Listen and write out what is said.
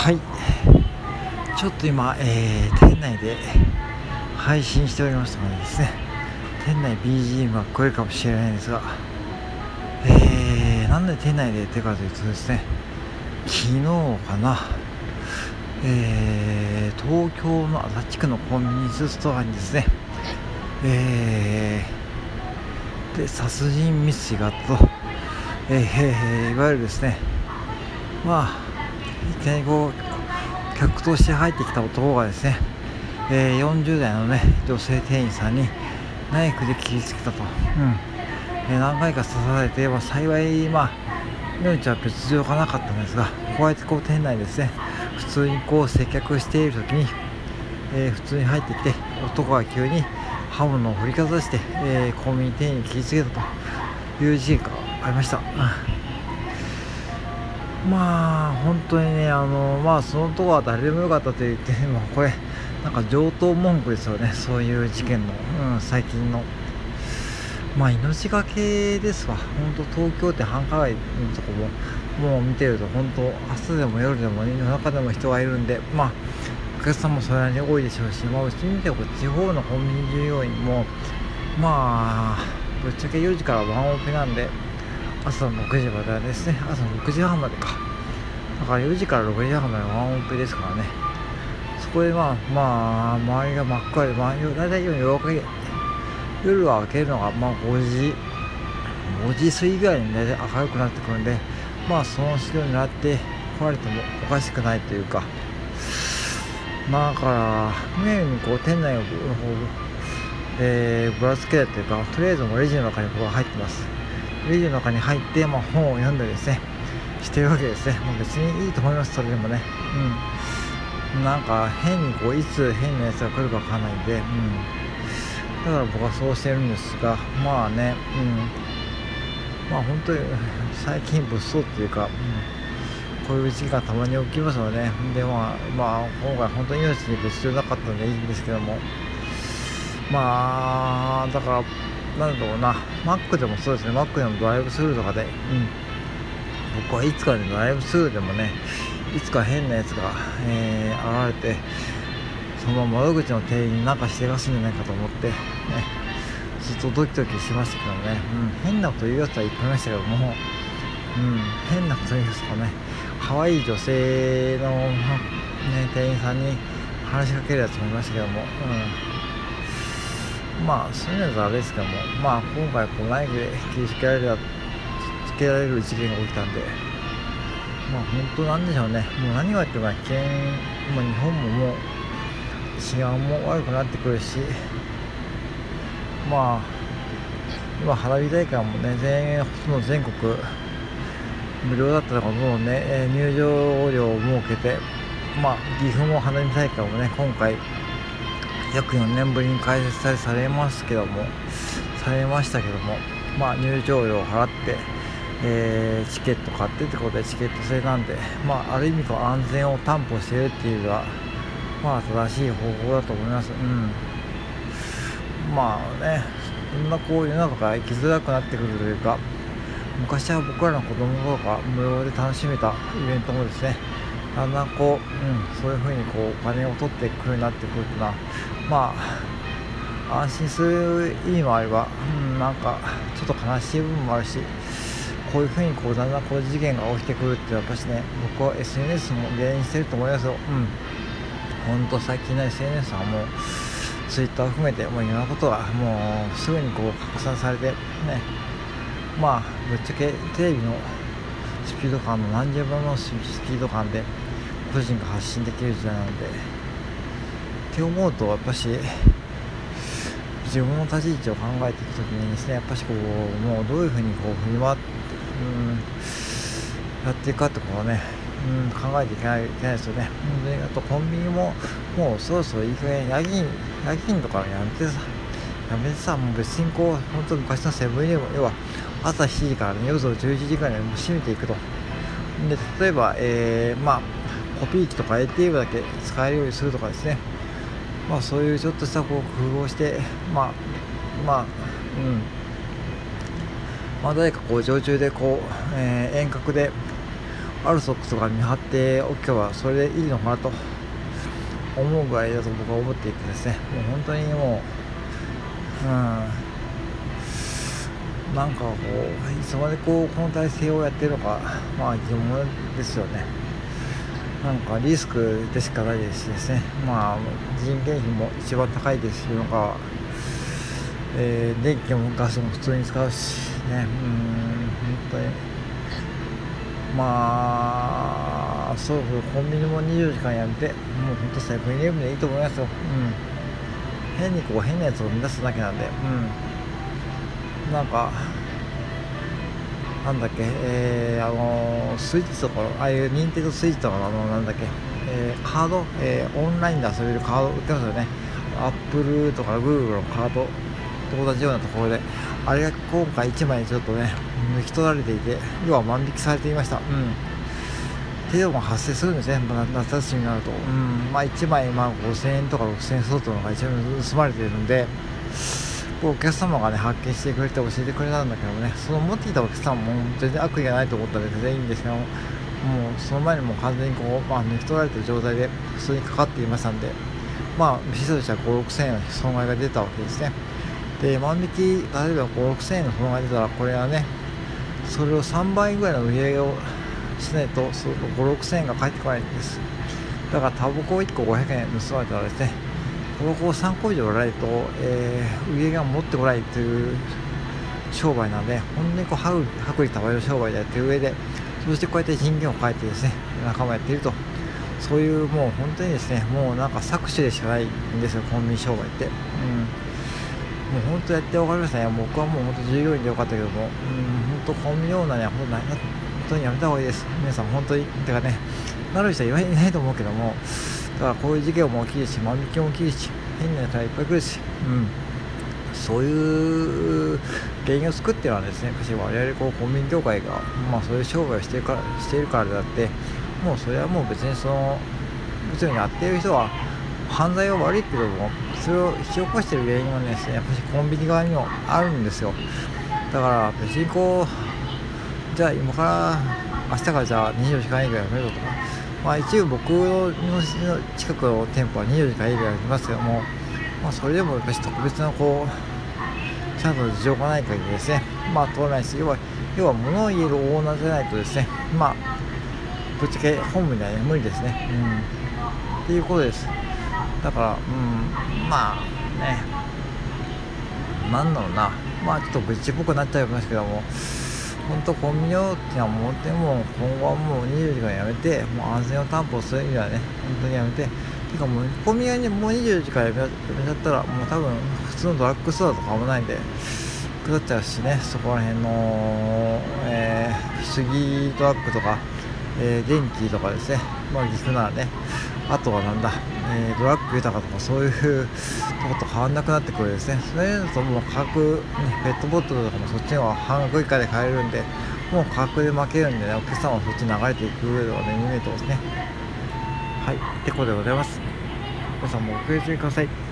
はい。ちょっと今、えー、店内で配信しておりますのでですね店内 BGM が聞こえるかもしれないんですがえー、なんで店内でやってるかというとですね昨日かなえー、東京の足立区のコンビニエンスストアにですねえー、で殺人未遂があったと、えー、いわゆるですねまあきなりこう客として入ってきた男がですね、えー、40代のね女性店員さんにナイフで切りつけたと、うん。えー、何回か刺されて、まあ、幸い、まあ、命は別状がなかったんですがこうやってこう店内ですね普通にこう接客している時に、えー、普通に入ってきて男が急に刃物を振りかざして、えー、コンビニ店員に切りつけたという事件がありました。まあ本当にねあのまあそのとこは誰でもよかったと言ってもこれなんか上等文句ですよね そういう事件の、うん、最近の。まあ命がけですわ。本当東京って繁華街のとこももう見てると本当朝でも夜でも夜中でも人がいるんでまあお客さんもそれなりに多いでしょうしまあうち見てこ地方のコンビニ従業員もまあぶっちゃけ4時からワンオペなんで朝の6時までですね朝の6時半までか。だから4時から6時半までワンオペですからね。そこでまあまあ周りが真っ暗で、まあ、大体夜夜明け夜は明けるのがまあ5時5時過ぎぐらいに大体明るくなってくるんでまあその隙を狙って来られてもおかしくないというか。まあだから目にこう店内の方えー、ぶらつけたというかとりあえずもうレジの中にここが入ってます。レジの中に入って、まあ、本を読んだりですねしてるわけですね。もう別にいいと思います。それでもね。うん。なんか変にこういつ変なやつが来るかわかんないんで、うん、だから僕はそうしてるんですがまあね。うん。まあ本当に最近物騒っていうか、うん、こういう事件がたまに起きますので、ね、でまあ、まあ、今回本当に命に別状なかったのでいいんですけども。まあだからなんだろうな、マックでもそうですね、マックでもドライブスルーとかで、うん、僕はいつかね、ドライブスルーでもね、いつか変なやつが、えー、現れて、その窓口の店員に何かしてがすんじゃないかと思って、ね、ずっとドキドキしましたけどね、うん、変なこと言うやつはいっぱいいましたけども、うん、変なこと言うやつとかね、可愛い女性の、ね、店員さんに話しかけるやつもいましたけども、うん。まあそういうのはあれですけどもまあ今回こうナイフで切りつけられるつけられる事件が起きたんでまあ本当なんでしょうね。もう何があっても危険、まあ、日本ももう治安も悪くなってくるしまあ今花火大会もね全員ほとんど全国無料だったのがもうね入場料を設けてまあ岐阜も花火大会もね今回約4年ぶりに開設されされますけどもされましたけどもまあ入場料を払って、えー、チケット買ってってことでチケット制なんでまあある意味こう安全を担保しているっていうのはまあ正しい方法だと思います。うん。まあねそんなこう世の中が生きづらくなってくるというか昔は僕らの子供の頃から無料で楽しめたイベントもですねだんだんこう、うん、そういうふうにこうお金を取っていくようになってくるというのはまあ安心する意味もあれば、うん、なんかちょっと悲しい部分もあるしこういうふうにこうだんだんこう事件が起きてくるってやっぱしね僕は SNS も原因してると思いますよ。うん。本当最近の SNS はもう Twitter を含めてもういろんなことがもうすぐにこう拡散されてね。まあぶっちゃけテレビのスピード感の何十倍のスピード感で個人が発信できる時代なのでって思うとやっぱし自分の立ち位置を考えていく時にですねやっぱしこうもうどういうふうにこう振り回って、うん、やっていくかってことね、うん、考えていけないといけないですよね。であとコンビニももうそろそろいい加減夜勤夜勤とかやめてさやめてさもう別にこう本当昔のセブンイレブン要は朝7時からね夜11時からいに閉めていくと。で例えば、えー、まあコピー機とか ATM だけ使えるようにするとかですね。まあそういうちょっとしたこう工夫をしてまあまあうん。まあ誰かこう常駐でこう、えー、遠隔でアルソックスとか見張っておけばそれでいいのかなと思うぐらいだと僕は思っていてですね。もう本当にもううん。なんかこういつまでこうこの体制をやってるのかまあ疑問ですよね。なんかリスクでしかないですしですね。まあ人件費も一番高いですしのか、えー、電気もガスも普通に使うしね。うん本当に。まあそうコンビニも24時間やめて。もう本当セブンイレブンでいいと思いますよ。うん。変にこう変なやつを生み出すだけなんで。うん。なんかなんだっけ、えー、あのスイッチとかああいう任天堂スイッチとかのあのなんだっけ、えー、カード、えー、オンラインで遊べるカード売ってますよね。アップルとかグーグルのカード。と同じようなところで。あれが今回1枚ちょっとね抜き取られていて要は万引きされていました。うん。程度も発生するんですね、夏休みになると、うん。まあ、1枚まあ5000円とか6000円相当のが一番盗まれているんで、お客様がね発見してくれて教えてくれたんだけどねその持っていたお客様も全然悪意がないと思ったら全然いいんですけどもうその前にもう完全にこう、まあ、抜き取られてる状態で普通にかかっていましたんでまあ店としては5 6000円の損害が出たわけですね。で万引き例えば5 6000円の損害が出たらこれはねそれを3倍ぐらいの売り上げをしないとその5 6 0円が返ってこないんです。だからタバコ1個500円盗まれたらですねタバコを3個以上売らないと、えー、上げが持ってこないという商売なんで、本当にこう薄利多売の商売でやってる上で、そしてこうやって人間を変えてですね、仲間やっていると、そういうもう本当にですね、もうなんか搾取でしかないんですよ、コンビニ商売って。うん。もう本当やって分かりましたね。僕はもう本当従業員でよかったけども、うん、本当コンビニオーナーには本当にやめた方がいいです。皆さん本当に。てかね、なる人は言わないと思うけども、からこういう事件も起きるし万引きも起きるし変なやつがいっぱい来るし、うん、そういう原因を作ってるのはですね我々こうコンビニ業界が、まあ、そういう商売をしてるからしているからであってもうそれはもう別にその物にやっている人は犯罪は悪いけどもそれを引き起こしている原因はですねやっぱりコンビニ側にもあるんですよ。だから別にこうじゃあ今から明日からじゃあ24時間以外やめろとかまあ、一部僕の近くの店舗は24時間営業ありますけども、まあ、それでもやっぱり特別なこうちゃんと事情がない限りですね。まあ通らないし要は要は物を言えるオーナーじゃないとですね。まあぶっちゃけ本部には、ね、無理ですね。うん。っていうことです。だからうん。まあね。なんだろうな。まあちょっと愚痴っぽくなっちゃいますけども。本当コンビニをって思っても今後はもう24時間やめてもう安全を担保する意味ではね本当にやめててかもうコンビニはねもう24時間やめやめちゃったらもう多分普通のドラッグストアとか危ないんで下っちゃうしねそこら辺の、えー、不思議ドラッグとか、えー、電気とかですねまあ岐阜ならねあとはなんだ、えー、ドラッグ豊かとかそういうとこと変わんなくなってくるですね。それだともう価格、ね、ペットボトルとかもそっちの方が半額以下で買えるんでもう価格で負けるんでねお客さんはそっちに流れていく上ではね見えてますね。はいってことでございます。皆さんもお気をつけください。